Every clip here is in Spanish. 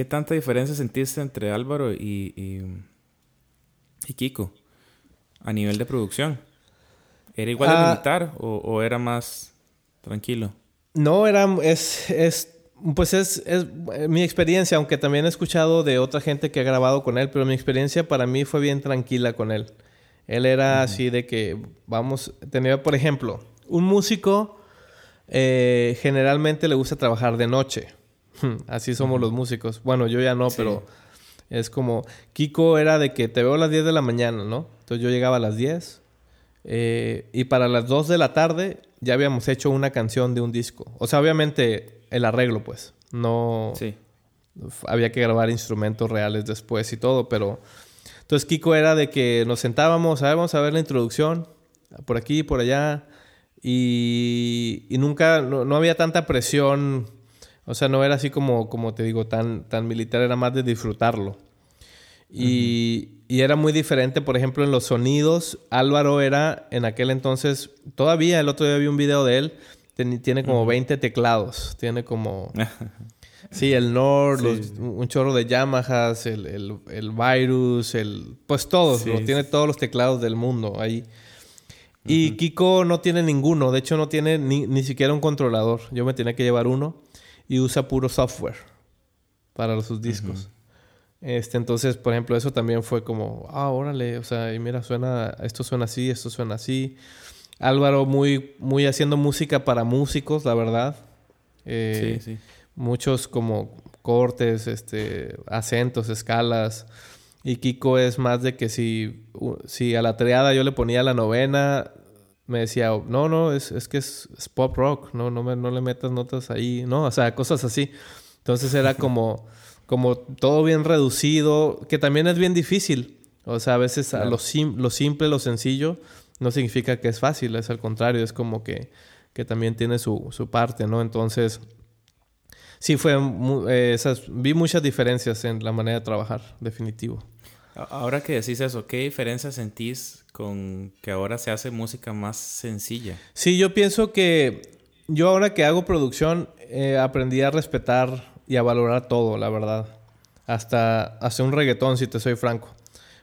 ¿qué tanta diferencia sentiste entre Álvaro y, y, Kiko a nivel de producción? ¿Era igual de ah. militar o, era más tranquilo? No, era, es, es pues es, es, mi experiencia, aunque también he escuchado de otra gente que ha grabado con él, pero mi experiencia para mí fue bien tranquila con él. Él era así de que, vamos, tenía, por ejemplo, un músico eh, generalmente le gusta trabajar de noche. Así somos los músicos. Bueno, yo ya no, pero es como, Kiko era de que te veo a las 10 de la mañana, ¿no? Entonces yo llegaba a las 10 eh, y para las 2 de la tarde ya habíamos hecho una canción de un disco. O sea, obviamente el arreglo, pues. No... Sí. Había que grabar instrumentos reales después y todo, pero entonces Kiko era de que nos sentábamos, a ver, vamos a ver la introducción, por aquí, y por allá, y, nunca, no, había tanta presión, o sea, no era así como, como te digo, tan, tan militar, era más de disfrutarlo. Y, y, era muy diferente, por ejemplo, en los sonidos. Álvaro era en aquel entonces, todavía el otro día vi un video de él, tiene como 20 teclados, tiene como... Sí, el Nord, un chorro de Yamahas, el, el, Virus, el... Pues todos, tiene todos los teclados del mundo ahí. Y Kiko no tiene ninguno, de hecho no tiene ni, ni, siquiera un controlador. Yo me tenía que llevar uno y usa puro software para sus discos. Este, entonces, por ejemplo, eso también fue como, ah, órale, o sea, y mira, suena, esto suena así, esto suena así. Álvaro muy, muy haciendo música para músicos, la verdad. Eh, sí, sí muchos como cortes, este, acentos, escalas. Y Kiko es más de que si, si a la triada yo le ponía la novena, me decía, no, no, es, es que es, pop rock, no, no, me, no le metas notas ahí, no, o sea, cosas así. Entonces era como, como todo bien reducido, que también es bien difícil. O sea, a veces lo, lo simple, lo sencillo, no significa que es fácil, es al contrario, es como que, que también tiene su, su parte, ¿no? Entonces, sí fue, eh, esas, vi muchas diferencias en la manera de trabajar, definitivo. Ahora que decís eso, ¿qué diferencia sentís con que ahora se hace música más sencilla? Sí, yo pienso que yo ahora que hago producción eh, aprendí a respetar y a valorar todo, la verdad. Hasta hacer un reggaetón, si te soy franco.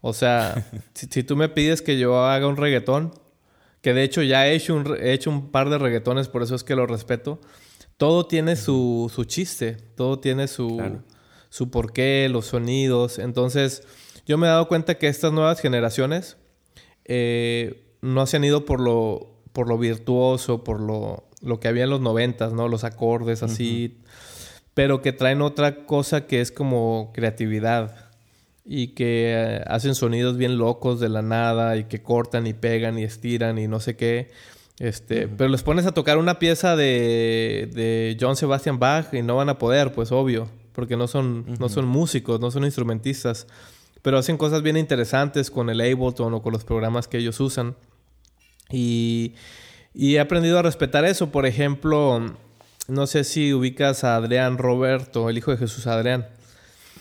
O sea, si, si, tú me pides que yo haga un reggaetón, que de hecho ya he hecho un, he hecho un par de reggaetones, por eso es que lo respeto todo tiene su, su chiste, todo tiene su, su porqué, los sonidos. Entonces, yo me he dado cuenta que estas nuevas generaciones eh, no se han ido por lo, por lo virtuoso, por lo, lo que había en los noventas, ¿no? Los acordes así, pero que traen otra cosa que es como creatividad y que eh, hacen sonidos bien locos de la nada y que cortan y pegan y estiran y no sé qué. Este, pero les pones a tocar una pieza de, de John Sebastian Bach y no van a poder, pues obvio, porque no son, no son músicos, no son instrumentistas, pero hacen cosas bien interesantes con el Ableton o con los programas que ellos usan. Y, y he aprendido a respetar eso. Por ejemplo, no sé si ubicas a Adrián Roberto, el hijo de Jesús Adrián.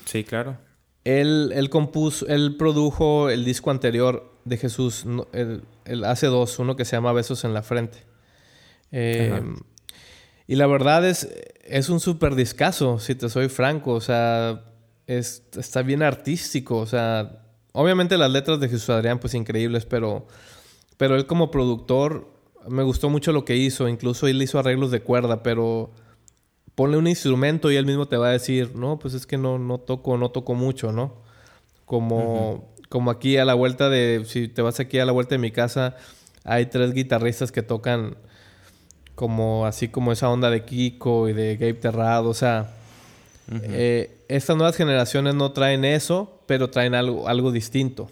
Sí, claro. Él, él compuso, él produjo el disco anterior de Jesús, el, hace dos, uno que se llama Besos en la Frente. Eh, y la verdad es, es un súper discazo, si te soy franco. O sea, está bien artístico. O sea, obviamente las letras de Jesús Adrián, pues increíbles, pero, pero él como productor, me gustó mucho lo que hizo. Incluso él hizo arreglos de cuerda, pero ponle un instrumento y él mismo te va a decir, no, pues es que no, no toco, no toco mucho, ¿no? Como, como aquí a la vuelta de, si te vas aquí a la vuelta de mi casa, hay tres guitarristas que tocan como así como esa onda de Kiko y de Gabe Terrado, o sea, eh, estas nuevas generaciones no traen eso, pero traen algo, algo distinto,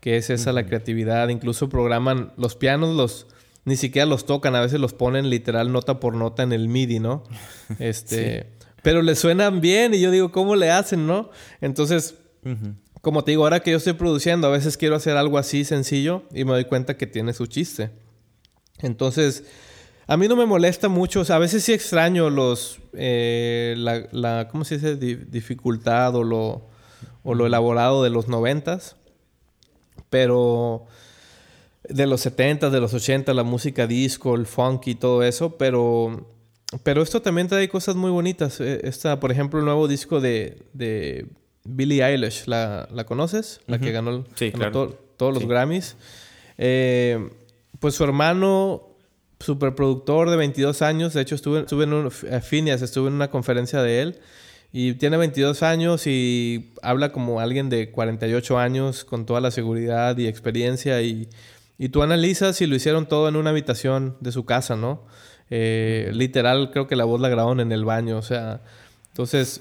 que es esa la creatividad, incluso programan los pianos, los ni siquiera los tocan, a veces los ponen literal nota por nota en el MIDI, ¿no? Este, pero le suenan bien y yo digo, ¿cómo le hacen, no? Entonces, como te digo, ahora que yo estoy produciendo, a veces quiero hacer algo así sencillo y me doy cuenta que tiene su chiste. Entonces, a mí no me molesta mucho, o sea, a veces sí extraño los, eh, la, la, ¿cómo se dice? dificultad o lo, o lo elaborado de los noventas, pero de los 70, de los 80, la música disco, el funk y todo eso, pero pero esto también trae cosas muy bonitas. Eh, esta, por ejemplo, el nuevo disco de, de Billie Eilish. ¿La, la conoces? La que ganó, todos los Grammys. Eh, pues su hermano, superproductor de 22 años. De hecho, estuve, estuve en un, estuve en una conferencia de él. Y tiene 22 años y habla como alguien de 48 años con toda la seguridad y experiencia. Y, y tú analizas y lo hicieron todo en una habitación de su casa, ¿no? Eh, literal, creo que la voz la grabaron en el baño. O sea, entonces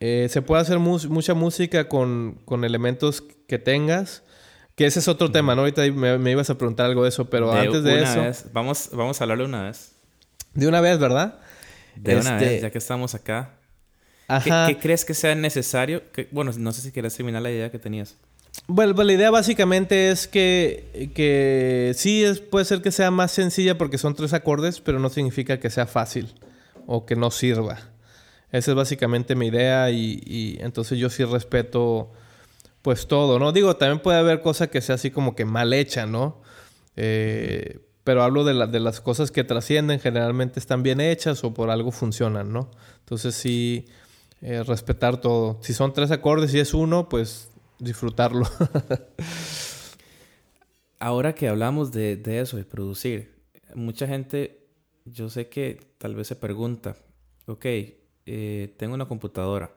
eh, se puede hacer mucha música con, con, elementos que tengas. Que ese es otro tema, ¿no? Ahorita me, ibas a preguntar algo de eso, pero antes de eso. Vamos, vamos a hablarle una vez. De una vez, ¿verdad? De una vez, este, ya que estamos acá. ¿Qué, crees que sea necesario? bueno, no sé si quieres terminar la idea que tenías. Bueno, la idea básicamente es que, que sí es, puede ser que sea más sencilla porque son tres acordes, pero no significa que sea fácil o que no sirva. Esa es básicamente mi idea y, y, entonces yo sí respeto pues todo, ¿no? Digo, también puede haber cosas que sea así como que mal hecha, ¿no? Eh, pero hablo de, de las cosas que trascienden, generalmente están bien hechas o por algo funcionan, ¿no? Entonces sí, eh, respetar todo. Si son tres acordes y es uno, pues disfrutarlo. Ahora que hablamos de, eso, de producir, mucha gente, yo sé que tal vez se pregunta, ok, eh, tengo una computadora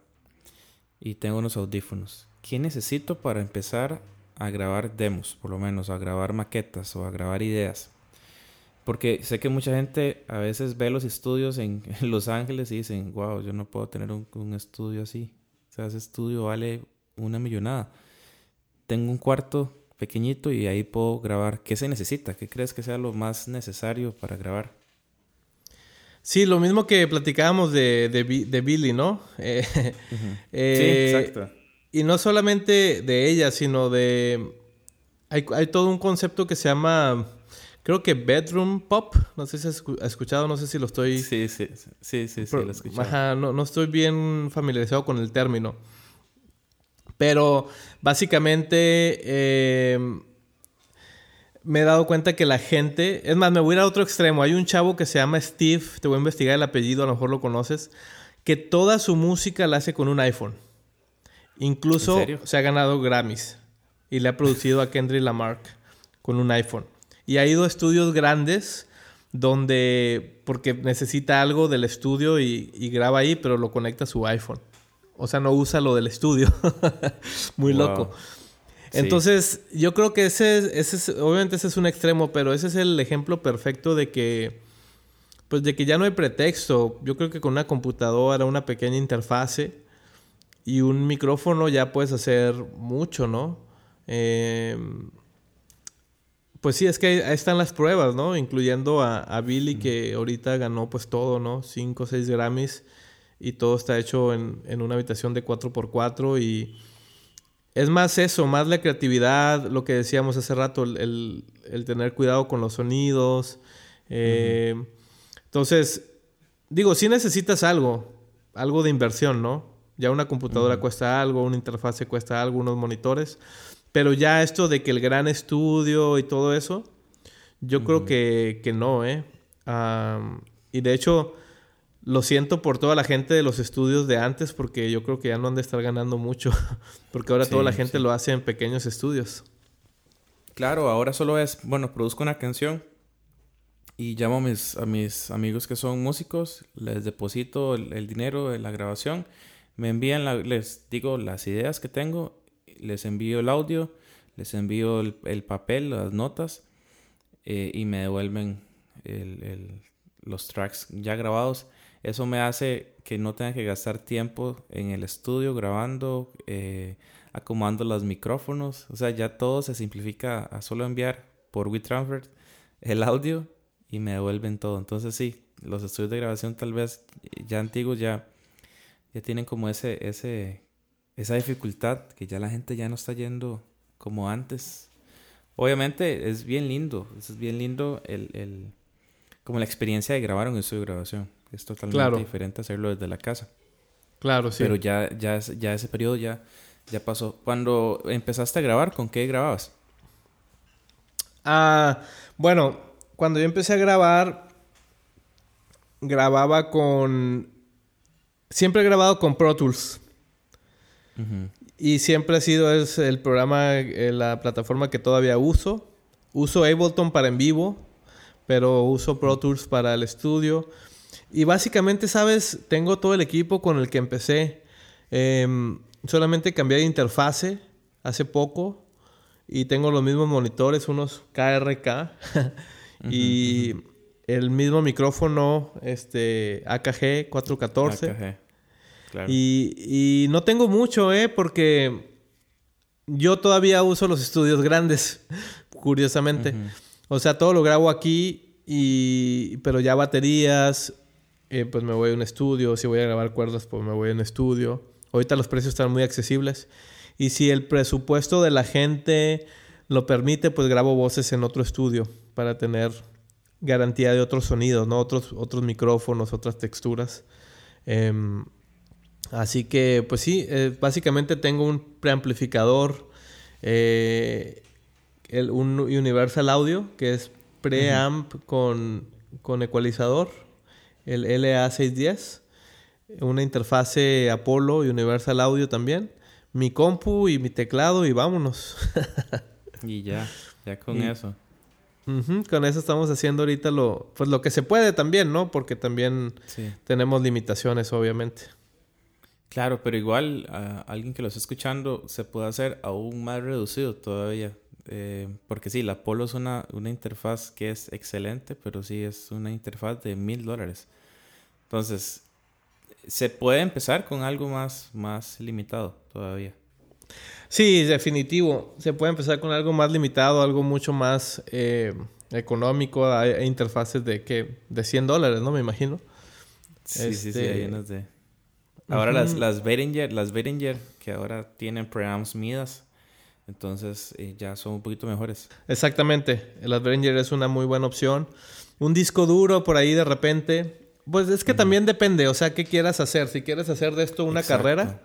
y tengo unos audífonos. ¿Qué necesito para empezar a grabar demos, por lo menos, a grabar maquetas o a grabar ideas? Porque sé que mucha gente a veces ve los estudios en, Los Ángeles y dicen, wow, yo no puedo tener un, un estudio así. O sea, ese estudio vale una millonada. Tengo un cuarto pequeñito y ahí puedo grabar. ¿Qué se necesita? ¿Qué crees que sea lo más necesario para grabar? Sí, lo mismo que platicábamos de, de, Billy, ¿no? Eh, eh, sí, exacto. Y no solamente de ella, sino de... Hay, hay, todo un concepto que se llama, creo que bedroom pop. No sé si has escuchado, no sé si lo estoy... Sí, sí, sí, sí, sí, lo he escuchado. Ajá, no, no estoy bien familiarizado con el término. Pero básicamente eh, me he dado cuenta que la gente, es más, me voy a ir a otro extremo. Hay un chavo que se llama Steve, te voy a investigar el apellido, a lo mejor lo conoces, que toda su música la hace con un iPhone. Incluso se ha ganado Grammys y le ha producido a Kendrick Lamarck con un iPhone. Y ha ido a estudios grandes donde, porque necesita algo del estudio y, y graba ahí, pero lo conecta a su iPhone. O sea, no usa lo del estudio. Muy loco. Entonces, yo creo que ese, ese es, obviamente ese es un extremo, pero ese es el ejemplo perfecto de que, pues de que ya no hay pretexto. Yo creo que con una computadora, una pequeña interfase y un micrófono ya puedes hacer mucho, ¿no? Em, pues sí, es que ahí están las pruebas, ¿no? Incluyendo a, a Billy, que ahorita ganó pues todo, ¿no? Cinco o seis Grammys y todo está hecho en, en una habitación de 4x4 y es más eso, más la creatividad, lo que decíamos hace rato, el, el, tener cuidado con los sonidos. Eh, entonces, digo, si necesitas algo, algo de inversión, ¿no? Ya una computadora cuesta algo, una interfase cuesta algo, unos monitores, pero ya esto de que el gran estudio y todo eso, yo creo que, que, no, ¿eh? y de hecho, lo siento por toda la gente de los estudios de antes porque yo creo que ya no han de estar ganando mucho porque ahora toda la gente lo hace en pequeños estudios. Claro, ahora solo es, bueno, produzco una canción y llamo a mis, a mis amigos que son músicos, les deposito el, dinero de la grabación, me envían, les digo las ideas que tengo, les envío el audio, les envío el, papel, las notas eh, y me devuelven los tracks ya grabados eso me hace que no tenga que gastar tiempo en el estudio grabando, eh, acomodando los micrófonos. O sea, ya todo se simplifica a solo enviar por WeTransfer el audio y me devuelven todo. Entonces sí, los estudios de grabación tal vez ya antiguos ya, ya tienen como ese, ese, esa dificultad que ya la gente ya no está yendo como antes. Obviamente es bien lindo, es bien lindo el, el, como la experiencia de grabar un estudio de grabación. Es totalmente diferente hacerlo desde la casa. Claro, sí. Pero ya, ya, ya ese periodo ya, ya pasó. Cuando empezaste a grabar, ¿con qué grababas? Ah, bueno, cuando yo empecé a grabar, grababa con... Siempre he grabado con Pro Tools. Y siempre ha sido es el programa, eh, la plataforma que todavía uso. Uso Ableton para en vivo, pero uso Pro Tools para el estudio. Y básicamente, ¿sabes? Tengo todo el equipo con el que empecé. Em, solamente cambié de interfase hace poco y tengo los mismos monitores, unos KRK y el mismo micrófono este AKG 414. AKG. Claro. Y, y, no tengo mucho, ¿eh? Porque yo todavía uso los estudios grandes, curiosamente. O sea, todo lo grabo aquí, y, pero ya baterías, eh, pues me voy a un estudio. Si voy a grabar cuerdas, pues me voy a un estudio. Ahorita los precios están muy accesibles. Y si el presupuesto de la gente lo permite, pues grabo voces en otro estudio para tener garantía de otros sonidos, ¿no? Otros, otros micrófonos, otras texturas. Em, así que, pues sí, eh, básicamente tengo un preamplificador, eh, el, un Universal Audio, que es preamp con, con ecualizador, el LA610, una interfase Apollo y Universal Audio también mi compu y mi teclado y vámonos. y ya, ya con eso. Con eso estamos haciendo ahorita lo, pues lo que se puede también, ¿no? Porque también tenemos limitaciones, obviamente. Claro, pero igual a alguien que lo esté escuchando se puede hacer aún más reducido todavía. Eh, porque sí, la Apollo es una, una interfaz que es excelente, pero sí es una interfaz de mil dólares. Entonces, se puede empezar con algo más, más limitado todavía. Sí, definitivo. Se puede empezar con algo más limitado, algo mucho más eh, económico. Hay, interfaces de que de 100 dólares, ¿no? Me imagino. Sí, sí, sí, hay este, unas de... Ahora las, las Behringer, las Behringer, que ahora tienen preamps Midas, entonces eh, ya son un poquito mejores. Exactamente. Las Behringer es una muy buena opción. Un disco duro por ahí de repente pues es que también depende, o sea, qué quieras hacer. Si quieres hacer de esto una carrera,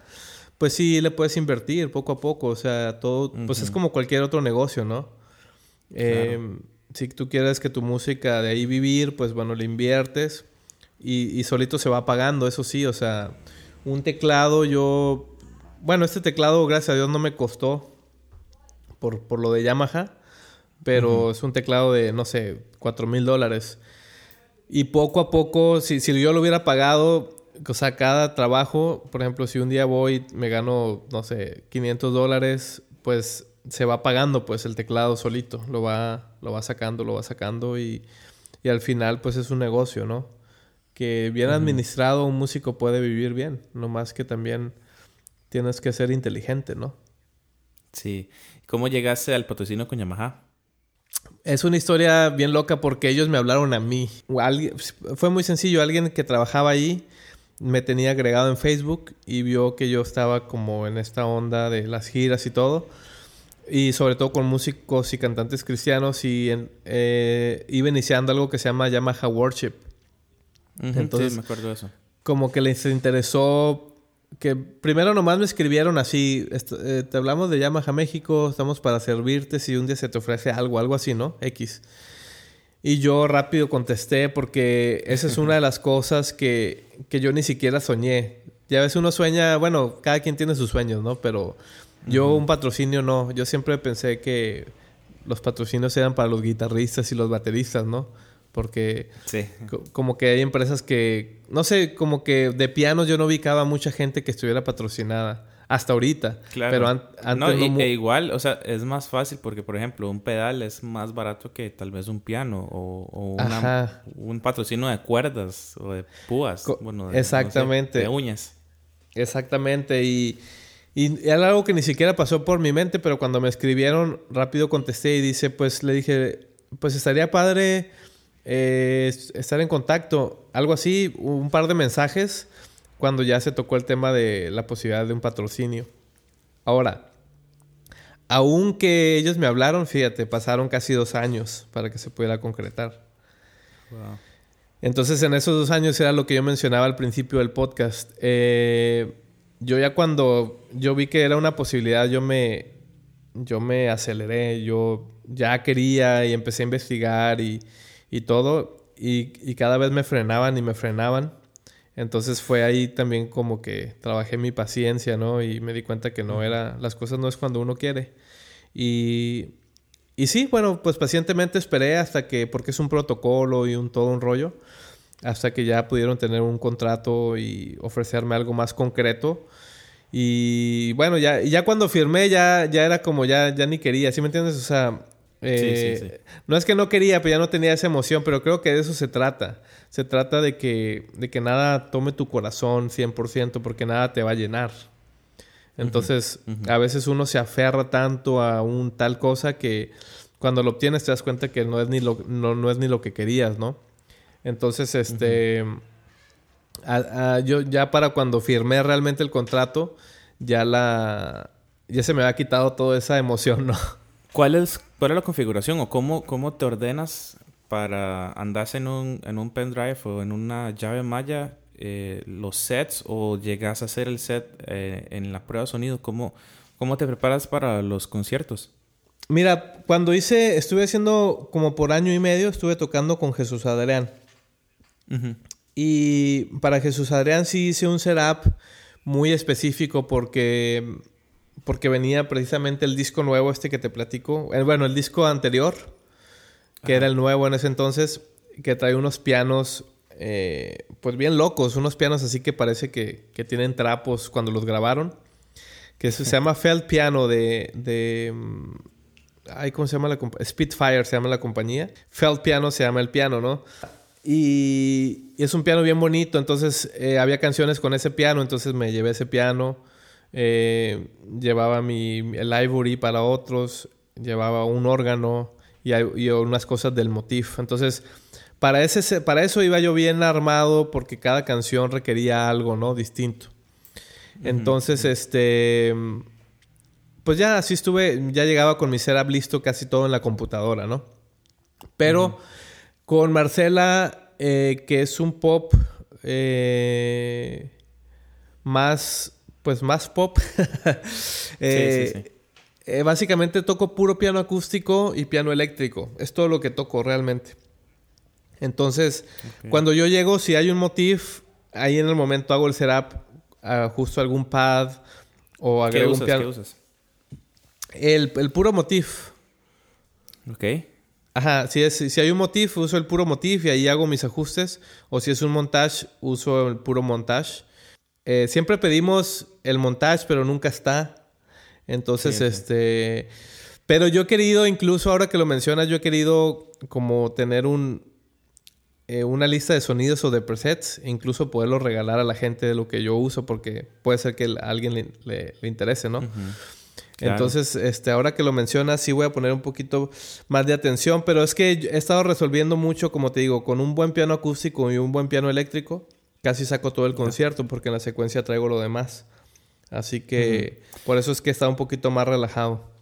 pues sí le puedes invertir poco a poco. O sea, todo, pues es como cualquier otro negocio, ¿no? Em, si tú quieres que tu música de ahí vivir, pues bueno, le inviertes y, solito se va pagando, eso sí, o sea, un teclado yo, bueno, este teclado, gracias a Dios, no me costó por, por lo de Yamaha, pero es un teclado de, no sé, cuatro mil dólares. Y poco a poco, si, si yo lo hubiera pagado, o sea, cada trabajo, por ejemplo, si un día voy, me gano, no sé, 500 dólares, pues se va pagando pues el teclado solito, lo va, lo va sacando, lo va sacando y, y al final pues es un negocio, ¿no? Que bien administrado un músico puede vivir bien, no más que también tienes que ser inteligente, ¿no? Sí. ¿Cómo llegaste al patrocinio con Yamaha? Es una historia bien loca porque ellos me hablaron a mí. fue muy sencillo. Alguien que trabajaba ahí me tenía agregado en Facebook y vio que yo estaba como en esta onda de las giras y todo. Y sobre todo con músicos y cantantes cristianos y eh, iba iniciando algo que se llama Yamaha Worship. Entonces, sí, me acuerdo de eso. Como que les interesó que primero nomás me escribieron así, eh, te hablamos de Yamaha México, estamos para servirte si un día se te ofrece algo, algo así, ¿no? X. Y yo rápido contesté porque esa es una de las cosas que, que yo ni siquiera soñé. Ya ves, uno sueña, bueno, cada quien tiene sus sueños, ¿no? Pero yo un patrocinio no, yo siempre pensé que los patrocinios eran para los guitarristas y los bateristas, ¿no? Porque como que hay empresas que, no sé, como que de pianos yo no ubicaba mucha gente que estuviera patrocinada. Hasta ahorita. Claro. Pero antes no, e igual, o sea, es más fácil porque, por ejemplo, un pedal es más barato que tal vez un piano o, un patrocinio de cuerdas o de púas. bueno, Exactamente. de uñas. Exactamente. Y, y era algo que ni siquiera pasó por mi mente, pero cuando me escribieron, rápido contesté y dice, pues le dije, pues estaría padre eh, estar en contacto, algo así, un par de mensajes cuando ya se tocó el tema de la posibilidad de un patrocinio. Ahora, aunque ellos me hablaron, fíjate, pasaron casi dos años para que se pudiera concretar. Entonces, en esos dos años era lo que yo mencionaba al principio del podcast. Eh, yo ya cuando yo vi que era una posibilidad, yo me, yo me aceleré, yo ya quería y empecé a investigar y, y todo. y, y cada vez me frenaban y me frenaban. Entonces fue ahí también como que trabajé mi paciencia, ¿no? Y me di cuenta que no era, las cosas no es cuando uno quiere. Y, y sí, bueno, pues pacientemente esperé hasta que, porque es un protocolo y un todo un rollo, hasta que ya pudieron tener un contrato y ofrecerme algo más concreto. Y bueno, ya, ya cuando firmé ya, ya era como ya, ya ni quería, ¿sí me entiendes? O sea, eh, no es que no quería, pero ya no tenía esa emoción, pero creo que de eso se trata. Se trata de que, de que nada tome tu corazón 100% porque nada te va a llenar. Entonces, a veces uno se aferra tanto a un tal cosa que cuando lo obtienes te das cuenta que no es ni lo, no, es ni lo que querías, ¿no? Entonces, este... yo ya para cuando firmé realmente el contrato, ya la... Ya se me había quitado toda esa emoción, ¿no? ¿Cuál es, cuál es la configuración o cómo, cómo te ordenas para andarse en un, en un pendrive o en una llave malla eh, los sets o llegas a hacer el set eh, en la prueba de sonido? ¿Cómo, ¿Cómo te preparas para los conciertos? Mira, cuando hice, estuve haciendo como por año y medio, estuve tocando con Jesús Adrián. Y para Jesús Adrián sí hice un setup muy específico porque porque venía precisamente el disco nuevo este que te platico. Eh, bueno, el disco anterior, que era el nuevo en ese entonces, que trae unos pianos, eh, pues bien locos, unos pianos así que parece que, tienen trapos cuando los grabaron. Que se, llama Felt Piano de... de mm, ay, ¿cómo se llama la compañía? Spitfire se llama la compañía. Felt Piano se llama el piano, ¿no? Y, es un piano bien bonito, entonces eh, había canciones con ese piano, entonces me llevé ese piano. Eh, llevaba mi, el ivory para otros, llevaba un órgano y, unas cosas del motif. Entonces, para, ese, para eso iba yo bien armado porque cada canción requería algo, ¿no? Distinto. Entonces, este... Pues ya así estuve, ya llegaba con mi setup listo casi todo en la computadora, ¿no? Pero con Marcela, eh, que es un pop eh, más pues más pop. Eh, eh, básicamente toco puro piano acústico y piano eléctrico. Es todo lo que toco realmente. Entonces, cuando yo llego, si hay un motif, ahí en el momento hago el setup, ajusto algún pad o agrego un piano. ¿Qué usas? El, puro motif. Ok. Ajá, si, es, si hay un motif, uso el puro motif y ahí hago mis ajustes. O si es un montage, uso el puro montage. Eh, siempre pedimos el montage, pero nunca está. Entonces, este... Pero yo he querido, incluso ahora que lo mencionas, yo he querido como tener un, eh, una lista de sonidos o de presets, e incluso poderlo regalar a la gente de lo que yo uso, porque puede ser que a alguien le, interese, ¿no? Entonces, este, ahora que lo mencionas, sí voy a poner un poquito más de atención, pero es que he estado resolviendo mucho, como te digo, con un buen piano acústico y un buen piano eléctrico casi saco todo el concierto porque en la secuencia traigo lo demás. Así que por eso es que está un poquito más relajado.